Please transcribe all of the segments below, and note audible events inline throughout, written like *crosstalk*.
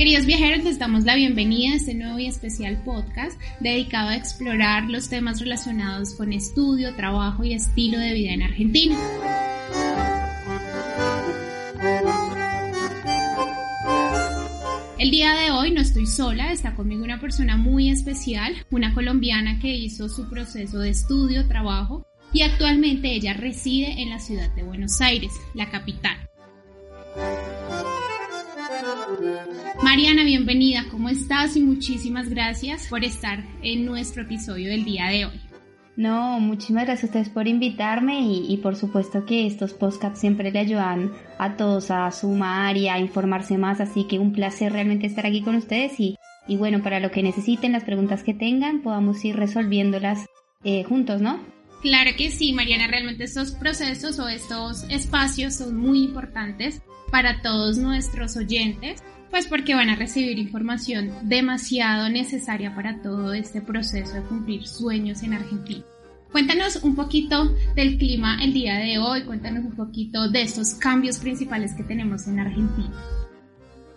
Queridos viajeros, les damos la bienvenida a este nuevo y especial podcast dedicado a explorar los temas relacionados con estudio, trabajo y estilo de vida en Argentina. El día de hoy no estoy sola, está conmigo una persona muy especial, una colombiana que hizo su proceso de estudio, trabajo y actualmente ella reside en la ciudad de Buenos Aires, la capital. Mariana, bienvenida, ¿cómo estás? Y muchísimas gracias por estar en nuestro episodio del día de hoy. No, muchísimas gracias a ustedes por invitarme y, por supuesto que estos podcasts siempre le ayudan a todos a sumar y a informarse más, así que un placer realmente estar aquí con ustedes y, y bueno, para lo que necesiten, las preguntas que tengan, podamos ir resolviéndolas eh, juntos, ¿no? Claro que sí, Mariana, realmente estos procesos o estos espacios son muy importantes para todos nuestros oyentes pues porque van a recibir información demasiado necesaria para todo este proceso de cumplir sueños en Argentina. Cuéntanos un poquito del clima el día de hoy, cuéntanos un poquito de estos cambios principales que tenemos en Argentina.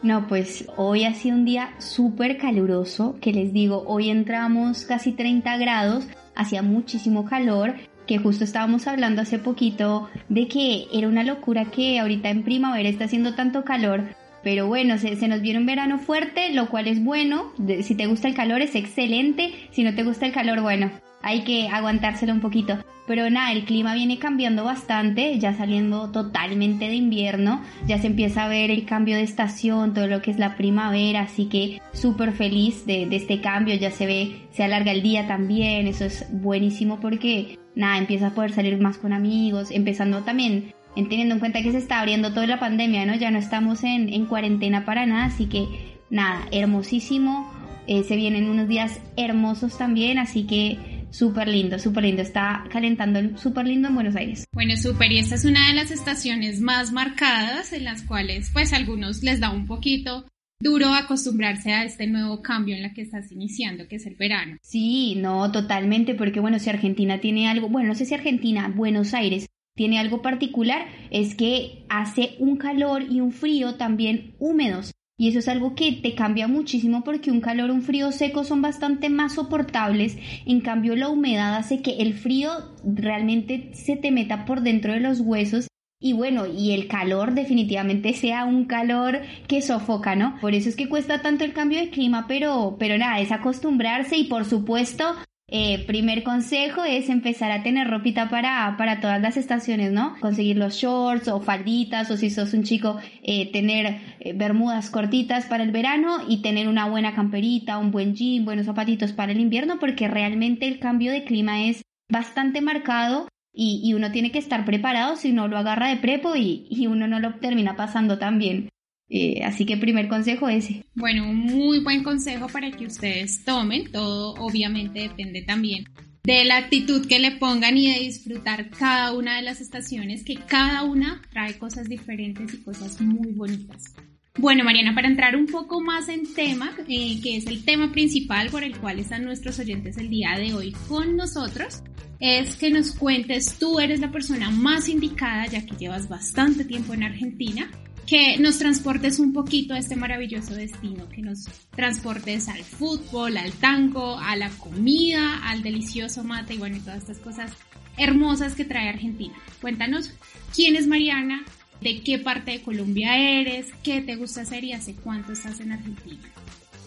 No, pues hoy ha sido un día súper caluroso, que les digo, hoy entramos casi 30 grados, hacía muchísimo calor, que justo estábamos hablando hace poquito de que era una locura que ahorita en primavera está haciendo tanto calor, pero bueno, se, nos viene un verano fuerte, lo cual es bueno. si te gusta el calor es excelente. Si no te gusta el calor, bueno, hay que aguantárselo un poquito. Pero nada, el clima viene cambiando bastante, ya saliendo totalmente de invierno, ya se empieza a ver el cambio de estación, todo lo que es la primavera, así que súper feliz de, este cambio, ya se ve, se alarga el día también, eso es buenísimo porque nada, empieza a poder salir más con amigos, empezando también en teniendo en cuenta que se está abriendo toda la pandemia, ¿no? Ya no estamos en, cuarentena para nada, así que nada, hermosísimo. Eh, se vienen unos días hermosos también, así que súper lindo, súper lindo. Está calentando súper lindo en Buenos Aires. Bueno, súper. Y esta es una de las estaciones más marcadas en las cuales, pues, a algunos les da un poquito duro acostumbrarse a este nuevo cambio en la que estás iniciando, que es el verano. Sí, no, totalmente, porque bueno, si Argentina tiene algo, bueno, no sé si Argentina, Buenos Aires tiene algo particular, es que hace un calor y un frío también húmedos. Y eso es algo que te cambia muchísimo porque un calor un frío seco son bastante más soportables. En cambio, la humedad hace que el frío realmente se te meta por dentro de los huesos. Y bueno, y el calor definitivamente *laughs* sea un calor que sofoca, ¿no? Por eso es que cuesta tanto el cambio de clima, pero, pero nada, es acostumbrarse y por supuesto eh, primer consejo es empezar a tener ropita para, para todas las estaciones, ¿no? Conseguir los shorts o falditas o si sos un chico, eh, tener eh, bermudas cortitas para el verano y tener una buena camperita, un buen jean, buenos zapatitos para el invierno porque realmente el cambio de clima es bastante marcado y, y uno tiene que estar preparado si no lo agarra de prepo y, y uno no lo termina pasando tan bien. Eh, así que primer consejo ese. Bueno, un muy buen consejo para que ustedes tomen. Todo obviamente depende también de la actitud que le pongan y de disfrutar cada una de las estaciones, que cada una trae cosas diferentes y cosas muy bonitas. Bueno, Mariana, para entrar un poco más en tema, eh, que es el tema principal por el cual están nuestros oyentes el día de hoy con nosotros, es que nos cuentes, tú eres la persona más indicada, ya que llevas bastante tiempo en Argentina, que nos transportes un poquito a este maravilloso destino, que nos transportes al fútbol, al tango, a la comida, al delicioso mate y bueno, y todas estas cosas hermosas que trae Argentina. Cuéntanos quién es Mariana, de qué parte de Colombia eres, qué te gusta hacer y hace cuánto estás en Argentina.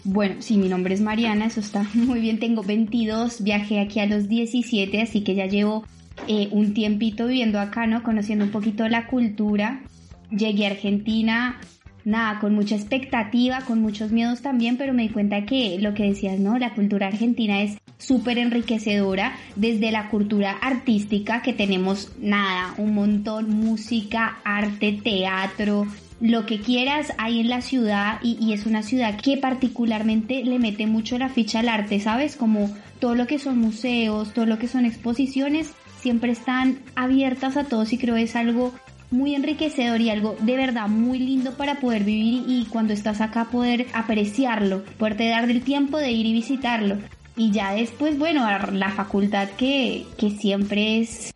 Bueno, sí, mi nombre es Mariana, eso está *laughs* muy bien, tengo 22, viajé aquí a los 17, así que ya llevo eh, un tiempito viviendo acá, ¿no? Conociendo un poquito la cultura llegué a Argentina, nada, con mucha expectativa, con muchos miedos también, pero me di cuenta que lo que decías, ¿no? La cultura argentina es súper enriquecedora desde la cultura artística que tenemos, nada, un montón, música, arte, teatro, lo que quieras hay en la ciudad y, y, es una ciudad que particularmente le mete mucho la ficha al arte, ¿sabes? Como todo lo que son museos, todo lo que son exposiciones, siempre están abiertas a todos y creo es algo muy enriquecedor y algo de verdad muy lindo para poder vivir y cuando estás acá poder apreciarlo, poderte dar del tiempo de ir y visitarlo. Y ya después, bueno, la facultad que, que siempre es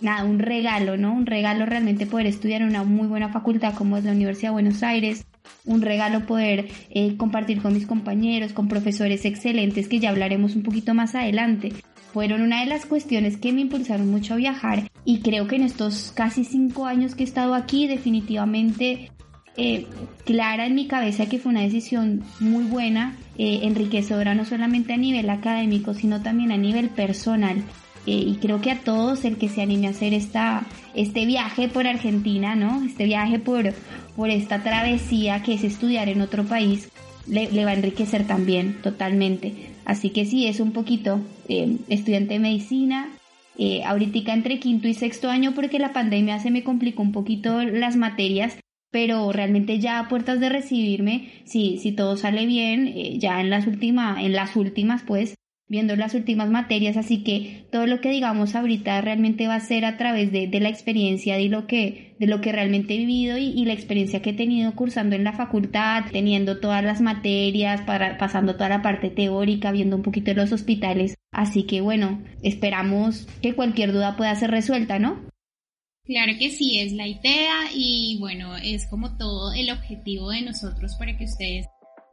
nada, un regalo, ¿no? Un regalo realmente poder estudiar en una muy buena facultad como es la Universidad de Buenos Aires. un regalo poder eh, compartir con mis compañeros, con profesores excelentes que ya hablaremos un poquito más adelante. Fueron una de las cuestiones que me impulsaron mucho a viajar y creo que en estos casi cinco años que he estado aquí definitivamente eh, clara en mi cabeza que fue una decisión muy buena, eh, enriquecedora no solamente a nivel académico, sino también a nivel personal. Eh, y creo que a todos el que se anime a hacer esta, este viaje por Argentina, ¿no? Este viaje por, por esta travesía que es estudiar en otro país, le, va a enriquecer también totalmente. Así que sí, es un poquito eh, estudiante de medicina, eh, ahorita entre quinto y sexto año porque la pandemia se me complicó un poquito las materias, pero realmente ya a puertas de recibirme, si, si todo sale bien, eh, ya en las últimas, en las últimas pues, viendo las últimas materias, así que todo lo que digamos ahorita realmente va a ser a través de, la experiencia, de lo que, de lo que realmente he vivido y, la experiencia que he tenido cursando en la facultad, teniendo todas las materias, para, pasando toda la parte teórica, viendo un poquito de los hospitales. Así que bueno, esperamos que cualquier duda pueda ser resuelta, ¿no? Claro que sí, es la idea y bueno, es como todo el objetivo de nosotros para que ustedes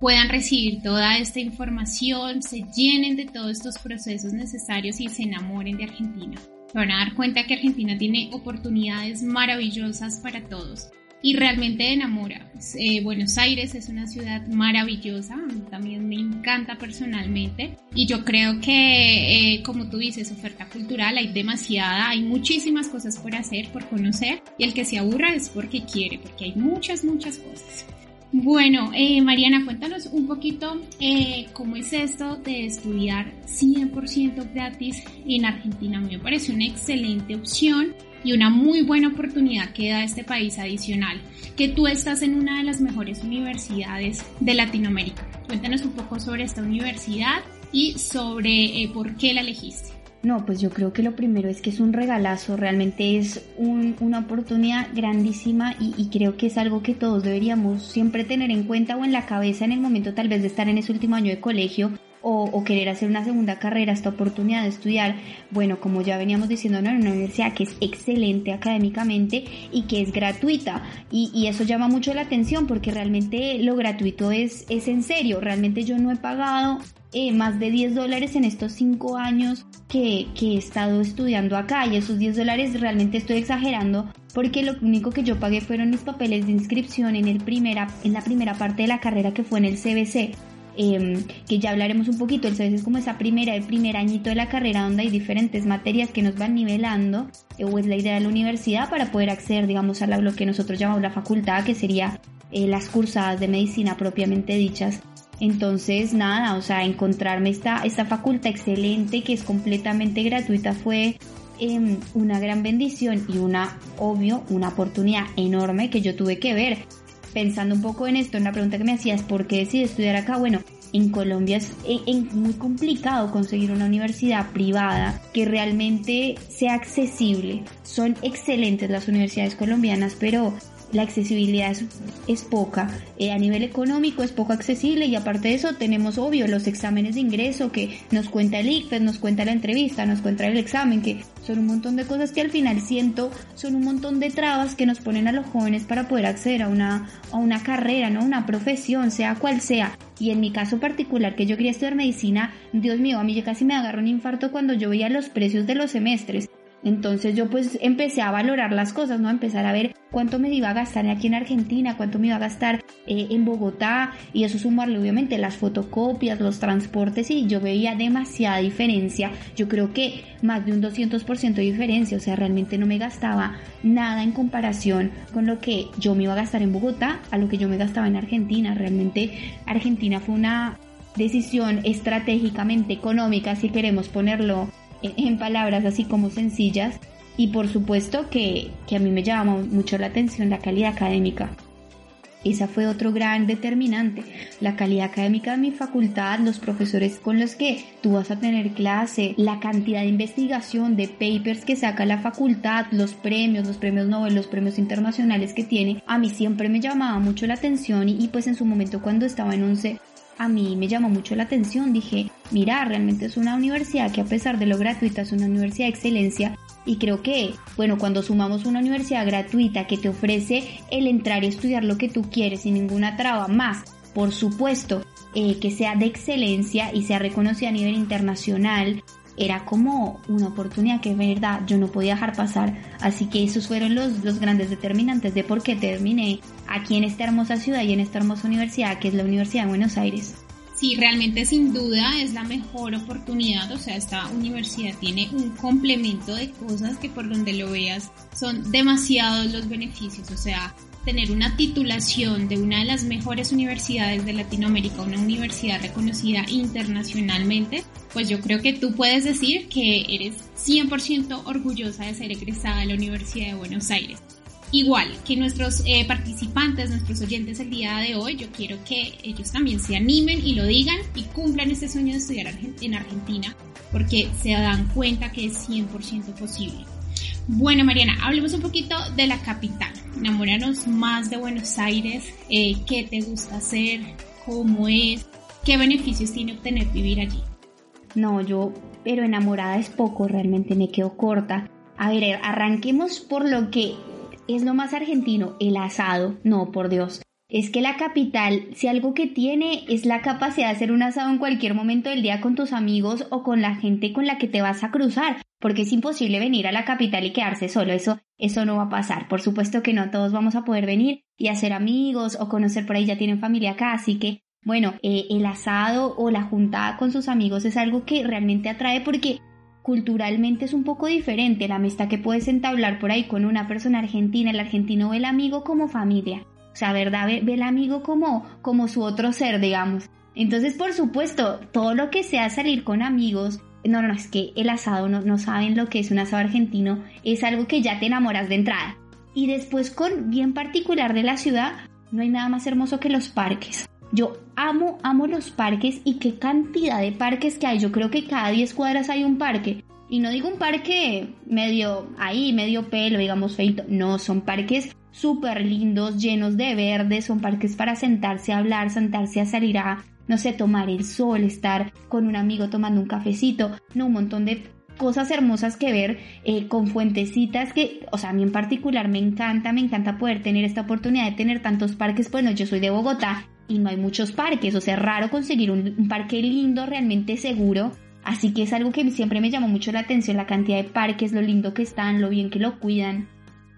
puedan recibir toda esta información, se llenen de todos estos procesos necesarios y se enamoren de Argentina. Se van a dar cuenta que Argentina tiene oportunidades maravillosas para todos y realmente enamora. Eh, Buenos Aires es una ciudad maravillosa, también me encanta personalmente y yo creo que, eh, como tú dices, oferta cultural hay demasiada, hay muchísimas cosas por hacer, por conocer y el que se aburra es porque quiere, porque hay muchas, muchas cosas. Bueno, eh, Mariana, cuéntanos un poquito eh, cómo es esto de estudiar 100% gratis en Argentina. Me parece una excelente opción y una muy buena oportunidad que da este país adicional, que tú estás en una de las mejores universidades de Latinoamérica. Cuéntanos un poco sobre esta universidad y sobre eh, por qué la elegiste. No, pues yo creo que lo primero es que es un regalazo, realmente es una oportunidad grandísima y, creo que es algo que todos deberíamos siempre tener en cuenta o en la cabeza en el momento tal vez de estar en ese último año de colegio o, querer hacer una segunda carrera, esta oportunidad de estudiar, bueno, como ya veníamos diciendo, en una universidad que es excelente académicamente y que es gratuita. Y, eso llama mucho la atención porque realmente lo gratuito es, es en serio, realmente yo no he pagado eh, más de 10 dólares en estos 5 años que, he estado estudiando acá y esos 10 dólares realmente estoy exagerando porque lo único que yo pagué fueron mis papeles de inscripción en, el primera, en la primera parte de la carrera que fue en el CBC. Em, que ya hablaremos un poquito, el CBC es como esa primera, el primer añito de la carrera donde hay diferentes materias que nos van nivelando, eh, o es la idea de la universidad para poder acceder, digamos, a lo que nosotros llamamos la facultad, que sería eh, las cursadas de medicina propiamente dichas. Entonces, nada, o sea, encontrarme esta, esta facultad excelente que es completamente gratuita fue em, una gran bendición y una, obvio, una oportunidad enorme que yo tuve que ver. Pensando un poco en esto, en la pregunta que me hacías, ¿por qué decidí estudiar acá? Bueno, en Colombia es muy complicado conseguir una universidad privada que realmente sea accesible. Son excelentes las universidades colombianas, pero la accesibilidad es, poca. Eh, a nivel económico es poco accesible y aparte de eso tenemos obvio los exámenes de ingreso que nos cuenta el ICFES, nos cuenta la entrevista, nos cuenta el examen, que son un montón de cosas que al final siento son un montón de trabas que nos ponen a los jóvenes para poder acceder a una, a una carrera, ¿no? Una profesión, sea cual sea. Y en mi caso particular, que yo quería estudiar medicina, Dios mío, a mí yo casi me agarró un infarto cuando yo veía los precios de los semestres. Entonces yo pues empecé a valorar las cosas, ¿no? Empezar a ver cuánto me iba a gastar aquí en Argentina, cuánto me iba a gastar eh, en Bogotá y eso sumarle obviamente las fotocopias, los transportes y yo veía demasiada diferencia. Yo creo que más de un 200% de diferencia, o sea, realmente no me gastaba nada en comparación con lo que yo me iba a gastar en Bogotá a lo que yo me gastaba en Argentina. Realmente Argentina fue una decisión estratégicamente económica, si queremos ponerlo en palabras así como sencillas y por supuesto que, a mí me llama mucho la atención la calidad académica. Esa fue otro gran determinante, la calidad académica de mi facultad, los profesores con los que tú vas a tener clase, la cantidad de investigación, de papers que saca la facultad, los premios, los premios Nobel, los premios internacionales que tiene, a mí siempre me llamaba mucho la atención y, y pues en su momento cuando estaba en 11 a mí me llamó mucho la atención. Dije, mira, realmente es una universidad que a pesar de lo gratuita es una universidad de excelencia y creo que, bueno, cuando sumamos una universidad gratuita que te ofrece el entrar y estudiar lo que tú quieres sin ninguna traba más, por supuesto, eh, que sea de excelencia y sea reconocida a nivel internacional, era como una oportunidad que verdad yo no podía dejar pasar. Así que esos fueron los, los grandes determinantes de por qué terminé aquí en esta hermosa ciudad y en esta hermosa universidad que es la Universidad de Buenos Aires. Sí, realmente sin duda es la mejor oportunidad, o sea, esta universidad tiene un complemento de cosas que por donde lo veas son demasiados los beneficios, o sea, tener una titulación de una de las mejores universidades de Latinoamérica, una universidad reconocida internacionalmente, pues yo creo que tú puedes decir que eres 100% orgullosa de ser egresada de la Universidad de Buenos Aires. Igual que nuestros eh, participantes, nuestros oyentes el día de hoy, yo quiero que ellos también se animen y lo digan y cumplan ese sueño de estudiar en Argentina, porque se dan cuenta que es 100% posible. Bueno, Mariana, hablemos un poquito de la capital. Enamóranos más de Buenos Aires. Eh, ¿Qué te gusta hacer? ¿Cómo es? ¿Qué beneficios tiene obtener vivir allí? No, yo, pero enamorada es poco, realmente me quedo corta. A ver, arranquemos por lo que es lo más argentino, el asado. No, por Dios es que la capital, si algo que tiene es la capacidad de hacer un asado en cualquier momento del día con tus amigos o con la gente con la que te vas a cruzar, porque es imposible venir a la capital y quedarse solo, eso, eso no va a pasar. Por supuesto que no todos vamos a poder venir y hacer amigos o conocer por ahí, ya tienen familia acá, así que bueno, eh, el asado o la juntada con sus amigos es algo que realmente atrae porque culturalmente es un poco diferente la amistad que puedes entablar por ahí con una persona argentina, el argentino o el amigo como familia. O sea, ¿verdad? Ve, el amigo como, como su otro ser, digamos. Entonces, por supuesto, todo lo que sea salir con amigos, no, no, es que el asado, no, no saben lo que es un asado argentino, es algo que ya te enamoras de entrada. Y después, con bien particular de la ciudad, no hay nada más hermoso que los parques. Yo amo, amo los parques y qué cantidad de parques que hay. Yo creo que cada 10 cuadras hay un parque. Y no digo un parque medio ahí, medio pelo, digamos feito. No, son parques súper lindos, llenos de verde, son parques para sentarse a hablar, sentarse a salir a, no sé, tomar el sol, estar con un amigo tomando un cafecito, no, un montón de cosas hermosas que ver eh, con fuentecitas que, o sea, a mí en particular me encanta, me encanta poder tener esta oportunidad de tener tantos parques. Bueno, yo soy de Bogotá y no hay muchos parques, o sea, es raro conseguir un, un parque lindo, realmente seguro. Así que es algo que siempre me llamó mucho la atención, la cantidad de parques, lo lindo que están, lo bien que lo cuidan.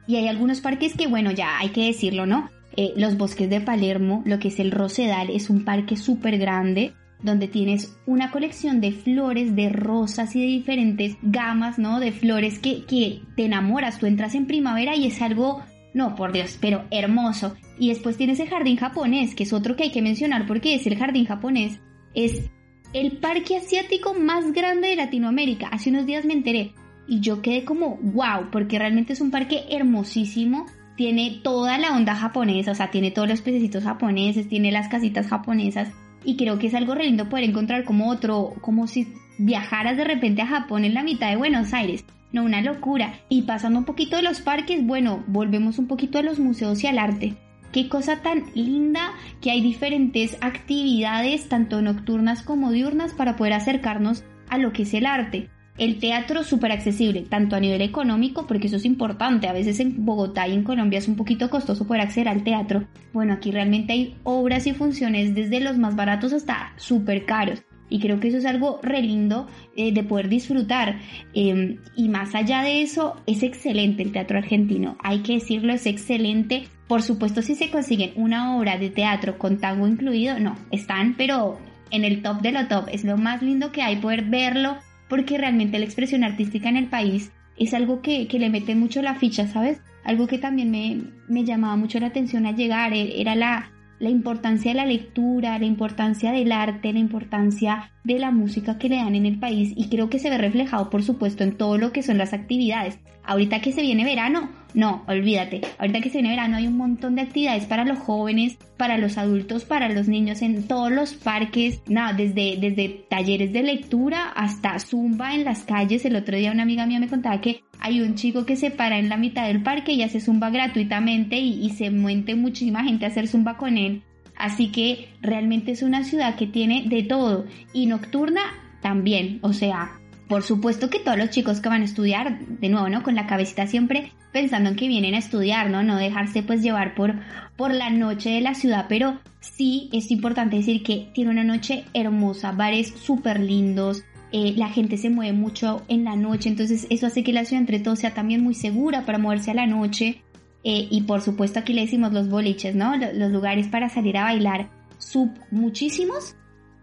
Y hay algunos parques que, bueno, ya hay que decirlo, ¿no? Eh, los bosques de Palermo, lo que es el Rosedal, es un parque súper grande donde tienes una colección de flores, de rosas y de diferentes gamas, ¿no? De flores que, que te enamoras, tú entras en primavera y es algo, no, por Dios, pero hermoso. Y después tienes el jardín japonés, que es otro que hay que mencionar porque es el jardín japonés. Es el parque asiático más grande de Latinoamérica. Hace unos días me enteré y yo quedé como wow, porque realmente es un parque hermosísimo. Tiene toda la onda japonesa, o sea, tiene todos los pececitos japoneses, tiene las casitas japonesas. Y creo que es algo re lindo poder encontrar como otro, como si viajaras de repente a Japón en la mitad de Buenos Aires. No, una locura. Y pasando un poquito de los parques, bueno, volvemos un poquito a los museos y al arte. Qué cosa tan linda que hay diferentes actividades, tanto nocturnas como diurnas, para poder acercarnos a lo que es el arte. El teatro súper accesible, tanto a nivel económico, porque eso es importante. A veces en Bogotá y en Colombia es un poquito costoso poder acceder al teatro. Bueno, aquí realmente hay obras y funciones desde los más baratos hasta súper caros. Y creo que eso es algo re lindo eh, de poder disfrutar. Em, y más allá de eso, es excelente el teatro argentino. Hay que decirlo, es excelente. Por supuesto, si se consiguen una obra de teatro con tango incluido, no, están, pero en el top de lo top. Es lo más lindo que hay poder verlo, porque realmente la expresión artística en el país es algo que, le mete mucho la ficha, ¿sabes? Algo que también me, me llamaba mucho la atención al llegar e, era la, la importancia de la lectura, la importancia del arte, la importancia de la música que le dan en el país y creo que se ve reflejado por supuesto en todo lo que son las actividades. Ahorita que se viene verano, no, olvídate. Ahorita que se viene verano hay un montón de actividades para los jóvenes, para los adultos, para los niños en todos los parques. Nada, desde, desde talleres de lectura hasta zumba en las calles. El otro día una amiga mía me contaba que hay un chico que se para en la mitad del parque y hace zumba gratuitamente y, se muente muchísima gente a hacer zumba con él. Así que realmente es una ciudad que tiene de todo y nocturna también. O sea, por supuesto que todos los chicos que van a estudiar, de nuevo, ¿no? Con la cabecita siempre pensando en que vienen a estudiar, ¿no? No dejarse pues llevar por, por la noche de la ciudad, pero sí es importante decir que tiene una noche hermosa, bares súper lindos, eh, la gente se mueve mucho en la noche, entonces eso hace que la ciudad entre todos sea también muy segura para moverse a la noche. Eh, y por supuesto aquí le decimos los boliches, ¿no? Los lugares para salir a bailar, sub muchísimos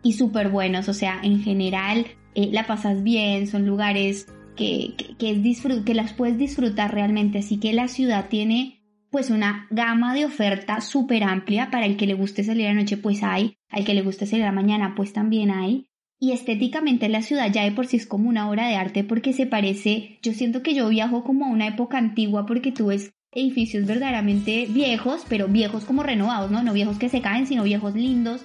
y súper buenos, o sea, en general eh, la pasas bien, son lugares que, que, es que las puedes disfrutar realmente, así que la ciudad tiene pues una gama de oferta súper amplia para el que le guste salir a la noche pues hay, al que le guste salir a la mañana pues también hay, y estéticamente la ciudad ya de por sí es como una obra de arte porque se parece, yo siento que yo viajo como a una época antigua porque tú ves edificios verdaderamente viejos, pero viejos como renovados, ¿no? No viejos que se caen, sino viejos lindos.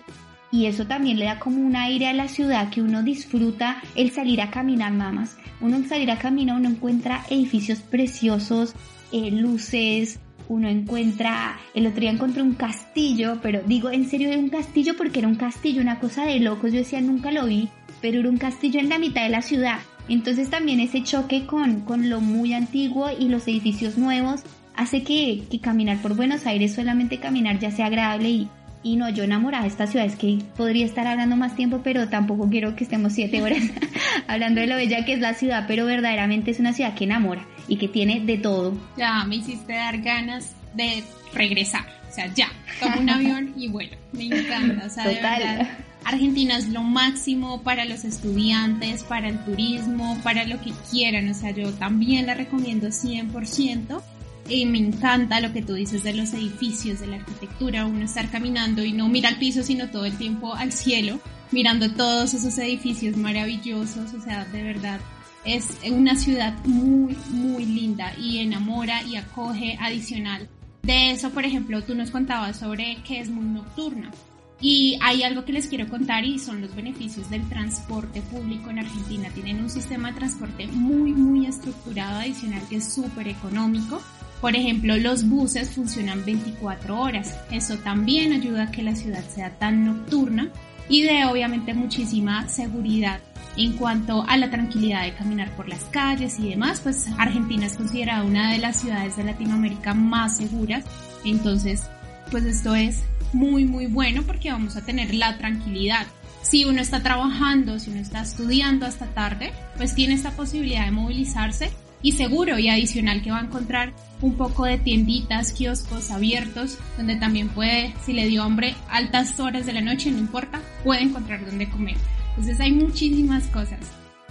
Y eso también le da como un aire a la ciudad que uno disfruta el salir a caminar nada más. Uno en salir a caminar, uno encuentra edificios preciosos, eh, luces, uno encuentra, el otro día encontré un castillo, pero digo en serio era un castillo porque era un castillo, una cosa de locos, yo decía nunca lo vi, pero era un castillo en la mitad de la ciudad. Entonces también ese choque con, con lo muy antiguo y los edificios nuevos hace que, que caminar por Buenos Aires, solamente caminar ya sea agradable y, y no, yo enamorada de esta ciudad, es que podría estar hablando más tiempo, pero tampoco quiero que estemos siete horas *laughs* hablando de lo bella que es la ciudad, pero verdaderamente es una ciudad que enamora y que tiene de todo. Ya me hiciste dar ganas de regresar, o sea, ya, tomo un avión y bueno, me encanta, o sea, de verdad. Argentina es lo máximo para los estudiantes, para el turismo, para lo que quieran, o sea, yo también la recomiendo 100%. Y me encanta lo que tú dices de los edificios, de la arquitectura, uno estar caminando y no mira al piso, sino todo el tiempo al cielo, mirando todos esos edificios maravillosos, o sea, de verdad, es una ciudad muy, muy linda y enamora y acoge adicional. De eso, por ejemplo, tú nos contabas sobre que es muy nocturna. Y hay algo que les quiero contar y son los beneficios del transporte público en Argentina. Tienen un sistema de transporte muy, muy estructurado adicional que es súper económico por ejemplo, los buses funcionan 24 horas. Eso también ayuda a que la ciudad sea tan nocturna y de obviamente muchísima seguridad en cuanto a la tranquilidad de caminar por las calles y demás, pues Argentina es considerada una de las ciudades de Latinoamérica más seguras. Entonces, pues esto es muy muy bueno porque vamos a tener la tranquilidad. Si uno está trabajando, si uno está estudiando hasta tarde, pues tiene esta posibilidad de movilizarse y seguro y adicional que va a encontrar un poco de tienditas, kioscos abiertos, donde también puede, si le dio hambre, altas horas de la noche, no importa, puede encontrar donde comer. Entonces hay muchísimas cosas,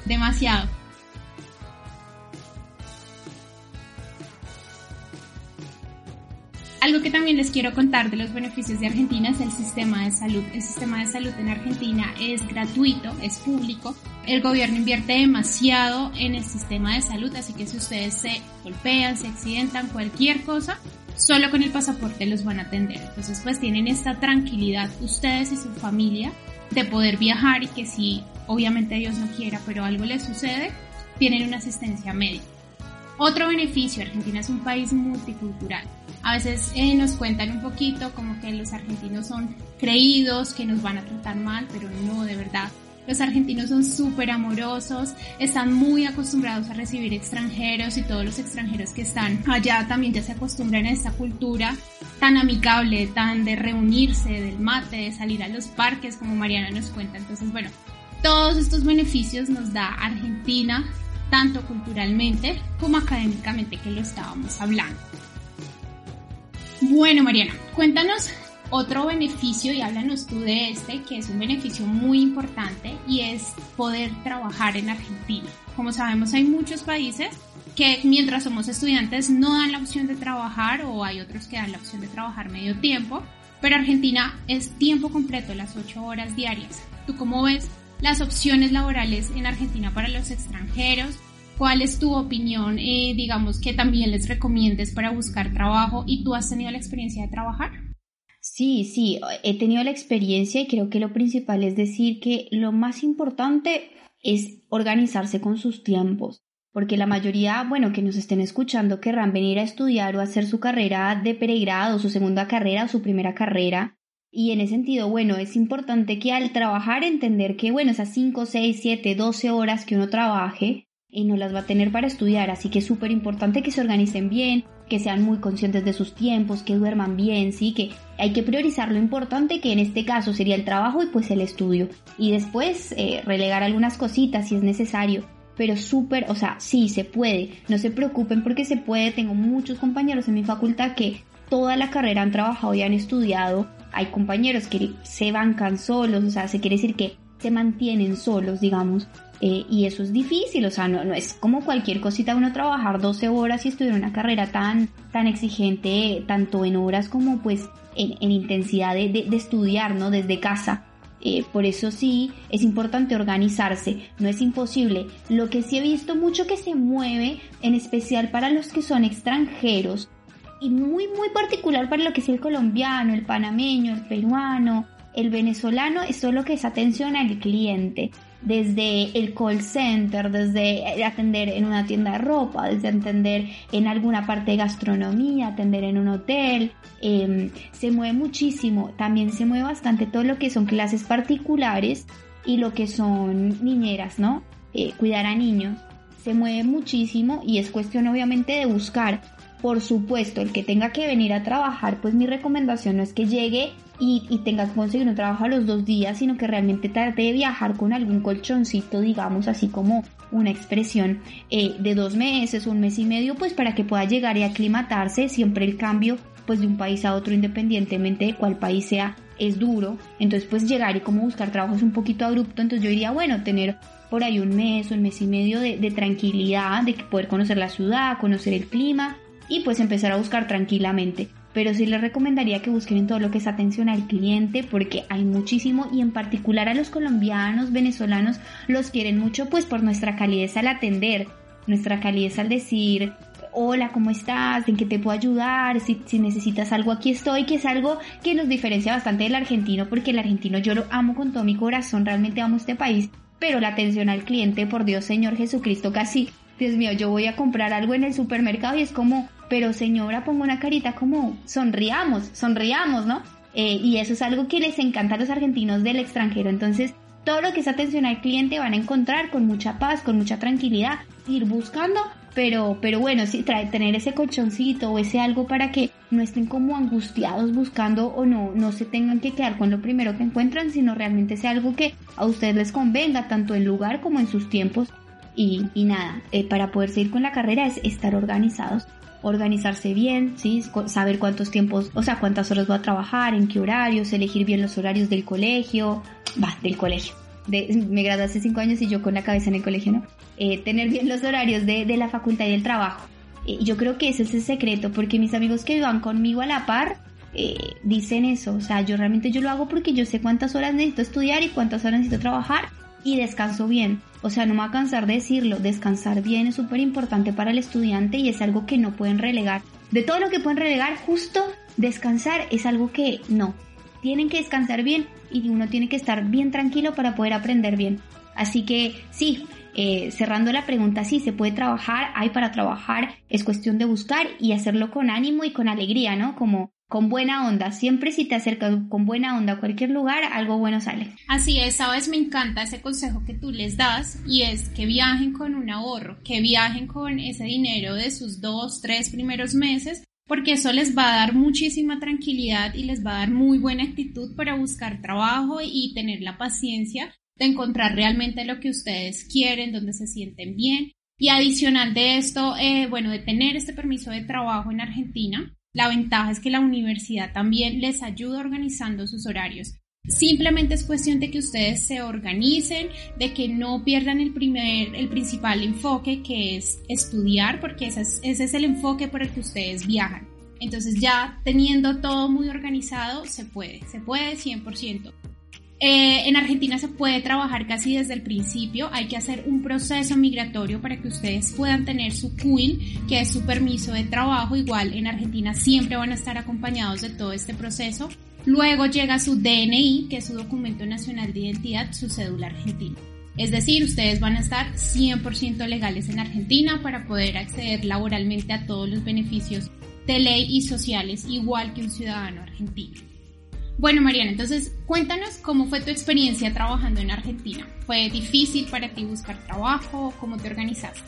demasiado. Que también les quiero contar de los beneficios de Argentina es el sistema de salud. El sistema de salud en Argentina es gratuito, es público. El gobierno invierte demasiado en el sistema de salud, así que si ustedes se golpean, se accidentan, cualquier cosa, solo con el pasaporte los van a atender. Entonces pues tienen esta tranquilidad ustedes y su familia de poder viajar y que si obviamente Dios no quiera, pero algo les sucede, tienen una asistencia médica. Otro beneficio, Argentina es un país multicultural. A veces eh, nos cuentan un poquito como que los argentinos son creídos, que nos van a tratar mal, pero no, de verdad. Los argentinos son súper amorosos, están muy acostumbrados a recibir extranjeros y todos los extranjeros que están allá también ya se acostumbran a esta cultura tan amigable, tan de reunirse, del mate, de salir a los parques, como Mariana nos cuenta. Entonces, bueno, todos estos beneficios nos da Argentina, tanto culturalmente como académicamente que lo estábamos hablando. Bueno, Mariana, cuéntanos otro beneficio y háblanos tú de este, que es un beneficio muy importante y es poder trabajar en Argentina. Como sabemos, hay muchos países que mientras somos estudiantes no dan la opción de trabajar o hay otros que dan la opción de trabajar medio tiempo, pero Argentina es tiempo completo, las 8 horas diarias. ¿Tú cómo ves las opciones laborales en Argentina para los extranjeros? ¿Cuál es tu opinión, eh, digamos, que también les recomiendes para buscar trabajo y tú has tenido la experiencia de trabajar? Sí, sí, he tenido la experiencia y creo que lo principal es decir que lo más importante es organizarse con sus tiempos, porque la mayoría, bueno, que nos estén escuchando querrán venir a estudiar o hacer su carrera de pregrado, su segunda carrera o su primera carrera, Y en ese sentido, bueno, es importante que al trabajar entender que, bueno, esas 5, 6, 7, 12 horas que uno trabaje, y no las va a tener para estudiar, así que es súper importante que se organicen bien, que sean muy conscientes de sus tiempos, que duerman bien, sí, que hay que priorizar lo importante que en este caso sería el trabajo y pues el estudio. Y después eh, relegar algunas cositas si es necesario, pero súper, o sea, sí se puede, no se preocupen porque se puede, tengo muchos compañeros en mi facultad que toda la carrera han trabajado y han estudiado, hay compañeros que se bancan solos, o sea, se quiere decir que se mantienen solos, digamos, eh, y eso es difícil, o sea, no, no es como cualquier cosita uno trabajar 12 horas y estudiar una carrera tan, tan exigente, tanto en horas como pues en, intensidad de, de, estudiar, ¿no? Desde casa. Eh, por eso sí es importante organizarse, no es imposible. Lo que sí he visto mucho que se mueve, en especial para los que son extranjeros, y muy muy particular para lo que es el colombiano, el panameño, el peruano, el venezolano, es solo que es atención al cliente. Desde el call center, desde atender en una tienda de ropa, desde atender en alguna parte de gastronomía, atender en un hotel, em, se mueve muchísimo, también se mueve bastante todo lo que son clases particulares y lo que son niñeras, ¿no? Eh, cuidar a niños, se mueve muchísimo y es cuestión obviamente de buscar por supuesto, el que tenga que venir a trabajar, pues mi recomendación no es que llegue y, tenga que conseguir un trabajo a los dos días, sino que realmente trate de viajar con algún colchoncito, digamos, así como una expresión eh, de dos meses, un mes y medio, pues para que pueda llegar y aclimatarse. Siempre el cambio, pues de un país a otro, independientemente de cuál país sea, es duro. Entonces, pues llegar y como buscar trabajo es un poquito abrupto. Entonces yo diría, bueno, tener por ahí un mes, un mes y medio de, de tranquilidad, de poder conocer la ciudad, conocer el clima y pues empezar a buscar tranquilamente. Pero sí les recomendaría que busquen en todo lo que es atención al cliente porque hay muchísimo y en particular a los colombianos, venezolanos los quieren mucho pues por nuestra calidez al atender, nuestra calidez al decir hola, ¿cómo estás? ¿En qué te puedo ayudar? Si, si, necesitas algo, aquí estoy, que es algo que nos diferencia bastante del argentino, porque el argentino yo lo amo con todo mi corazón, realmente amo este país, pero la atención al cliente, por Dios Señor Jesucristo, casi, Dios mío, yo voy a comprar algo en el supermercado y es como, pero señora, pongo una carita como sonriamos, sonriamos, ¿no? Eh, y eso es algo que les encanta a los argentinos del extranjero. Entonces, todo lo que es atención al cliente van a encontrar con mucha paz, con mucha tranquilidad, ir buscando, pero, pero bueno, sí, trae, tener ese colchoncito o ese algo para que no estén como angustiados buscando o no, no se tengan que quedar con lo primero que encuentran, sino realmente sea algo que a ustedes les convenga, tanto en lugar como en sus tiempos. Y, y nada, eh, para poder seguir con la carrera es estar organizados organizarse bien, ¿sí? saber cuántos tiempos, o sea, cuántas horas va a trabajar, en qué horarios, elegir bien los horarios del colegio, va, del colegio. me gradué hace cinco años y yo con la cabeza en el colegio, ¿no? Eh, tener bien los horarios de, de la facultad y del trabajo. Eh, yo creo que ese es el secreto, porque mis amigos que van conmigo a la par eh, dicen eso. O sea, yo realmente yo lo hago porque yo sé cuántas horas necesito estudiar y cuántas horas necesito trabajar y descanso bien. O sea, no me va a cansar de decirlo, descansar bien es súper importante para el estudiante y es algo que no pueden relegar. De todo lo que pueden relegar, justo descansar es algo que no. Tienen que descansar bien y uno tiene que estar bien tranquilo para poder aprender bien. Así que sí, eh, cerrando la pregunta, sí, se puede trabajar, hay para trabajar, es cuestión de buscar y hacerlo con ánimo y con alegría, ¿no? Como con buena onda. Siempre si te acercas con buena onda a cualquier lugar, algo bueno sale. Así es, sabes, me encanta ese consejo que tú les das y es que viajen con un ahorro, que viajen con ese dinero de sus dos, tres primeros meses, porque eso les va a dar muchísima tranquilidad y les va a dar muy buena actitud para buscar trabajo y tener la paciencia de encontrar realmente lo que ustedes quieren, donde se sienten bien. Y adicional de esto, eh, bueno, de tener este permiso de trabajo en Argentina, la ventaja es que la universidad también les ayuda organizando sus horarios. Simplemente es cuestión de que ustedes se organicen, de que no pierdan el primer, el principal enfoque que es estudiar, porque ese es, ese es el enfoque por el que ustedes viajan. Entonces ya teniendo todo muy organizado, se puede, se puede 100%. Eh, en Argentina se puede trabajar casi desde el principio, hay que hacer un proceso migratorio para que ustedes puedan tener su CUIN, que es su permiso de trabajo, igual en Argentina siempre van a estar acompañados de todo este proceso. Luego llega su DNI, que es su documento nacional de identidad, su cédula argentina. Es decir, ustedes van a estar 100% legales en Argentina para poder acceder laboralmente a todos los beneficios de ley y sociales, igual que un ciudadano argentino. Bueno, Mariana, entonces cuéntanos cómo fue tu experiencia trabajando en Argentina. ¿Fue difícil para ti buscar trabajo? ¿Cómo te organizaste?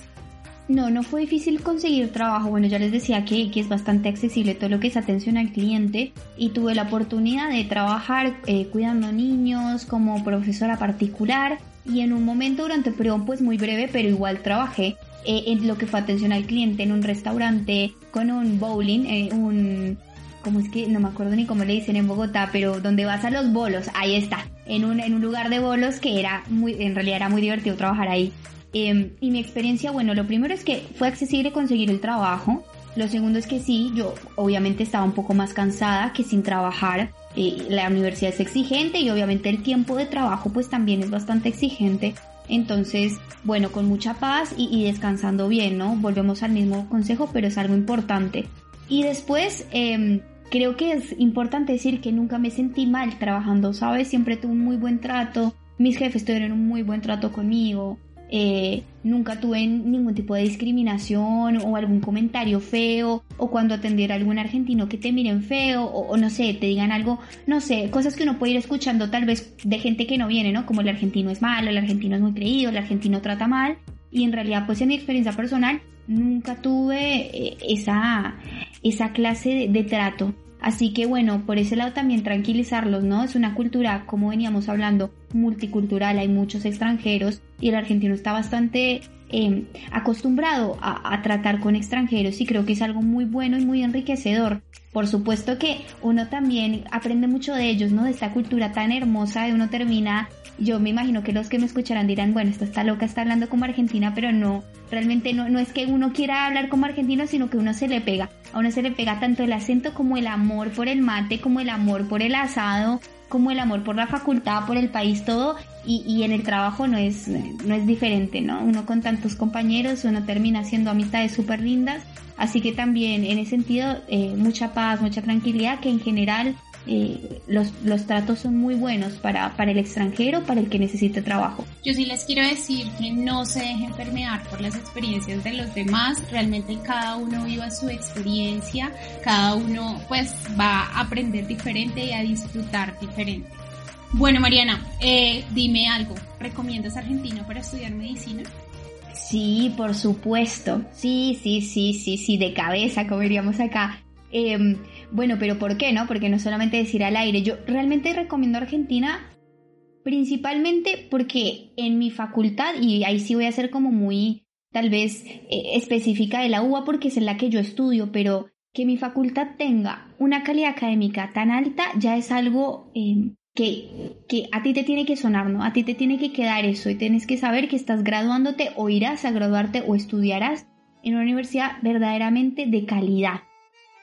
No, no fue difícil conseguir trabajo. Bueno, ya les decía que, que es bastante accesible todo lo que es atención al cliente y tuve la oportunidad de trabajar eh, cuidando niños como profesora particular y en un momento durante el periodo pues muy breve, pero igual trabajé eh, en lo que fue atención al cliente en un restaurante con un bowling, eh, un como es que no me acuerdo ni cómo le dicen en Bogotá, pero donde vas a los bolos, ahí está, en un, en un lugar de bolos que era muy, en realidad era muy divertido trabajar ahí. Em, y mi experiencia, bueno, lo primero es que fue accesible conseguir el trabajo. Lo segundo es que sí, yo obviamente estaba un poco más cansada que sin trabajar. Eh, la universidad es exigente y obviamente el tiempo de trabajo pues también es bastante exigente. Entonces, bueno, con mucha paz y descansando bien, ¿no? Volvemos al mismo consejo, pero es algo importante. Y después, eh, creo que es importante decir que nunca me sentí mal trabajando, ¿sabes? Siempre tuve un muy buen trato, mis jefes tuvieron un muy buen trato conmigo, eh, nunca tuve ningún tipo de discriminación o algún comentario feo o cuando atendiera a algún argentino que te miren feo o, o, no sé, te digan algo, no sé, cosas que uno puede ir escuchando tal vez de gente que no viene, ¿no? Como el argentino es malo, el argentino es muy creído, el argentino trata mal y en realidad pues en mi experiencia personal nunca tuve eh, esa, esa clase de, de trato. Así que bueno, por ese lado también tranquilizarlos, ¿no? Es una cultura, como veníamos hablando, multicultural, hay muchos extranjeros y el argentino está bastante eh, acostumbrado a, tratar con extranjeros y creo que es algo muy bueno y muy enriquecedor. Por supuesto que uno también aprende mucho de ellos, ¿no? De esta cultura tan hermosa y uno termina yo me imagino que los que me escucharán dirán, bueno, esta está loca, está hablando como argentina, pero no, realmente no, no es que uno quiera hablar como argentino, sino que uno se le pega. A uno se le pega tanto el acento como el amor por el mate, como el amor por el asado, como el amor por la facultad, por el país, todo. Y, y en el trabajo no es, no es diferente, ¿no? Uno con tantos compañeros, uno termina haciendo amistades súper lindas. Así que también en ese sentido, eh, mucha paz, mucha tranquilidad, que en general eh, los, los tratos son muy buenos para, para el extranjero, para el que necesite trabajo. Yo sí les quiero decir que no se dejen permear por las experiencias de los demás, realmente cada uno viva su experiencia, cada uno pues va a aprender diferente y a disfrutar diferente. Bueno Mariana, eh, dime algo, ¿recomiendas Argentina para estudiar medicina? Sí, por supuesto. Sí, sí, sí, sí, sí, de cabeza, como diríamos acá. Eh, bueno, pero ¿por qué no? Porque no solamente decir al aire. Yo realmente recomiendo Argentina principalmente porque en mi facultad, y ahí sí voy a ser como muy tal vez eh, específica de la UBA porque es en la que yo estudio, pero que mi facultad tenga una calidad académica tan alta ya es algo eh, que, que a ti te tiene que sonar, ¿no? A ti te tiene que quedar eso y tienes que saber que estás graduándote o irás a graduarte o estudiarás en una universidad verdaderamente de calidad.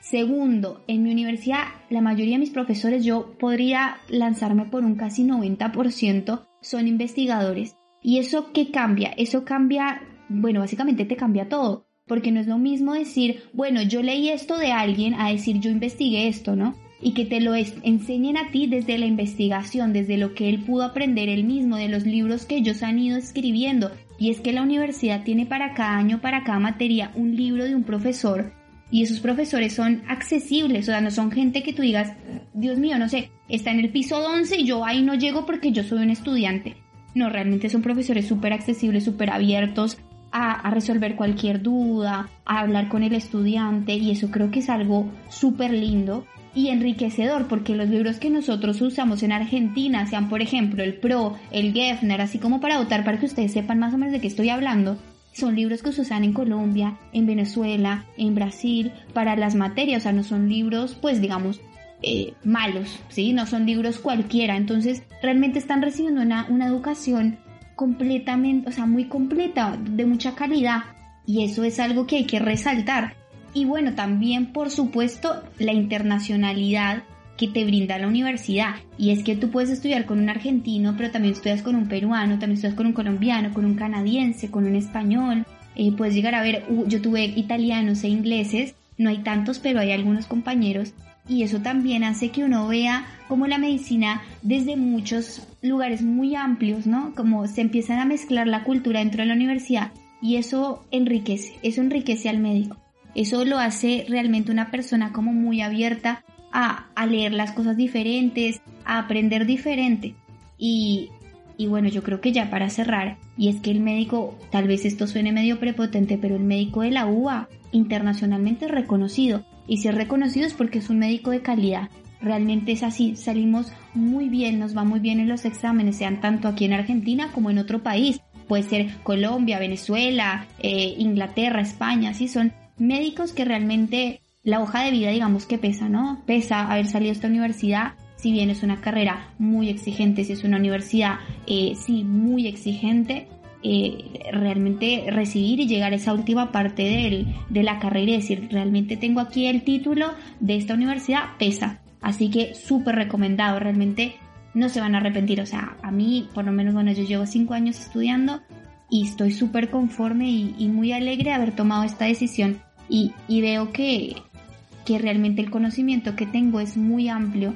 Segundo, en mi universidad la mayoría de mis profesores yo podría lanzarme por un casi 90% son investigadores. ¿Y eso qué cambia? Eso cambia, bueno, básicamente te cambia todo. Porque no es lo mismo decir, bueno, yo leí esto de alguien a decir yo investigué esto, ¿no? Y que te lo enseñen a ti desde la investigación, desde lo que él pudo aprender él mismo, de los libros que ellos han ido escribiendo. Y es que la universidad tiene para cada año, para cada materia, un libro de un profesor y esos profesores son accesibles, o sea, no son gente que tú digas, Dios mío, no sé, está en el piso 11 y yo ahí no llego porque yo soy un estudiante. No, realmente son profesores súper accesibles, súper abiertos a, resolver cualquier duda, a hablar con el estudiante y eso creo que es algo súper lindo y enriquecedor porque los libros que nosotros usamos en Argentina, sean por ejemplo el PRO, el Gefner, así como para votar para que ustedes sepan más o menos de qué estoy hablando, son libros que se usan en Colombia, en Venezuela, en Brasil, para las materias, o sea, no son libros, pues digamos, eh, malos, ¿sí? No son libros cualquiera, entonces realmente están recibiendo una, una educación completamente, o sea, muy completa, de mucha calidad, y eso es algo que hay que resaltar. Y bueno, también, por supuesto, la internacionalidad que te brinda la universidad. Y es que tú puedes estudiar con un argentino, pero también estudias con un peruano, también estudias con un colombiano, con un canadiense, con un español. Eh, puedes llegar a ver, uh, yo tuve italianos e ingleses, no hay tantos, pero hay algunos compañeros. Y eso también hace que uno vea como la medicina desde muchos lugares muy amplios, ¿no? Como se empiezan a mezclar la cultura dentro de la universidad y eso enriquece, eso enriquece al médico. Eso lo hace realmente una persona como muy abierta a, leer las cosas diferentes, a aprender diferente. Y, y bueno, yo creo que ya para cerrar, y es que el médico, tal vez esto suene medio prepotente, pero el médico de la UA internacionalmente es reconocido. Y si es reconocido es porque es un médico de calidad. Realmente es así, salimos muy bien, nos va muy bien en los exámenes, sean tanto aquí en Argentina como en otro país. Puede ser Colombia, Venezuela, eh, Inglaterra, España, sí, son médicos que realmente la hoja de vida, digamos que pesa, ¿no? Pesa haber salido de esta universidad, si bien es una carrera muy exigente, si es una universidad, eh, sí, muy exigente, eh, realmente recibir y llegar a esa última parte de la carrera y decir, realmente tengo aquí el título de esta universidad, pesa. Así que súper recomendado, realmente no se van a arrepentir. O sea, a mí, por lo menos, bueno, yo llevo cinco años estudiando y estoy súper conforme y, muy alegre de haber tomado esta decisión. Y, y veo que, que realmente el conocimiento que tengo es muy amplio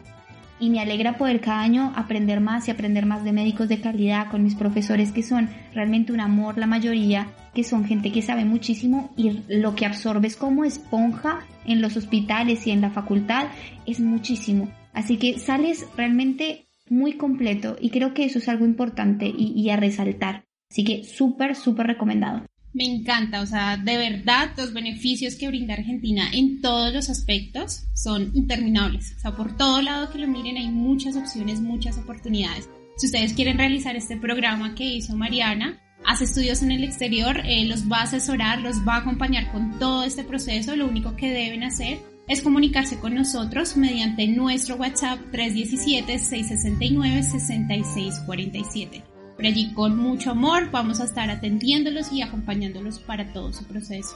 y me alegra poder cada año aprender más y aprender más de médicos de calidad con mis profesores que son realmente un amor la mayoría, que son gente que sabe muchísimo y lo que absorbes como esponja en los hospitales y en la facultad es muchísimo. Así que sales realmente muy completo y creo que eso es algo importante y, y a resaltar. Así que súper, súper recomendado. Me encanta, o sea, de verdad los beneficios que brinda Argentina en todos los aspectos son interminables. O sea, por todo lado que lo miren hay muchas opciones, muchas oportunidades. Si ustedes quieren realizar este programa que hizo Mariana, hace estudios en el exterior, eh, los va a asesorar, los va a acompañar con todo este proceso. Lo único que deben hacer es comunicarse con nosotros mediante nuestro WhatsApp 317-669-6647 allí con mucho amor vamos a estar atendiéndolos y acompañándolos para todo su proceso.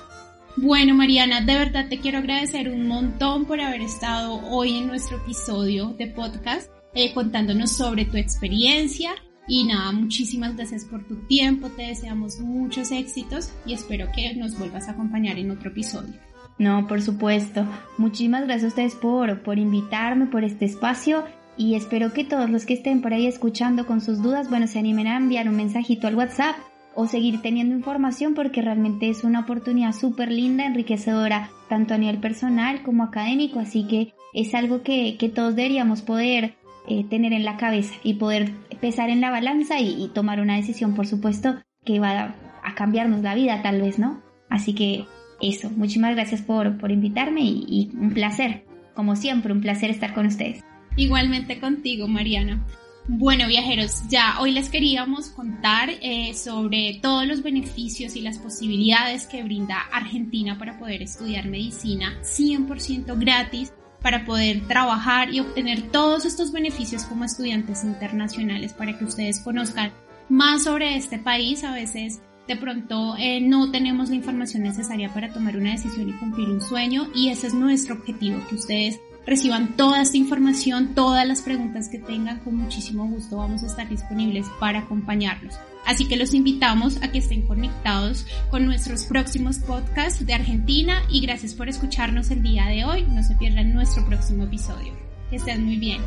Bueno, Mariana, de verdad te quiero agradecer un montón por haber estado hoy en nuestro episodio de podcast eh, contándonos sobre tu experiencia. Y nada, muchísimas gracias por tu tiempo, te deseamos muchos éxitos y espero que nos vuelvas a acompañar en otro episodio. No, por supuesto. Muchísimas gracias a ustedes por, por invitarme, por este espacio y espero que todos los que estén por ahí escuchando con sus dudas, bueno, se animen a enviar un mensajito al WhatsApp o seguir teniendo información porque realmente es una oportunidad súper linda, enriquecedora, tanto a nivel personal como académico, así que es algo que, todos deberíamos poder eh, tener en la cabeza y poder pesar en la balanza y, tomar una decisión, por supuesto, que va a, cambiarnos la vida tal vez, ¿no? Así que eso, muchísimas gracias por, por invitarme y un placer, como siempre, un placer estar con ustedes. Igualmente contigo, Mariana. Bueno, viajeros, ya hoy les queríamos contar eh, sobre todos los beneficios y las posibilidades que brinda Argentina para poder estudiar medicina 100% gratis, para poder trabajar y obtener todos estos beneficios como estudiantes internacionales, para que ustedes conozcan más sobre este país. A veces de pronto eh, no tenemos la información necesaria para tomar una decisión y cumplir un sueño y ese es nuestro objetivo, que ustedes reciban toda esta información, todas las preguntas que tengan, con muchísimo gusto vamos a estar disponibles para acompañarlos. Así que los invitamos a que estén conectados con nuestros próximos podcasts de Argentina y gracias por escucharnos el día de hoy. No se pierdan nuestro próximo episodio. Que estén muy bien.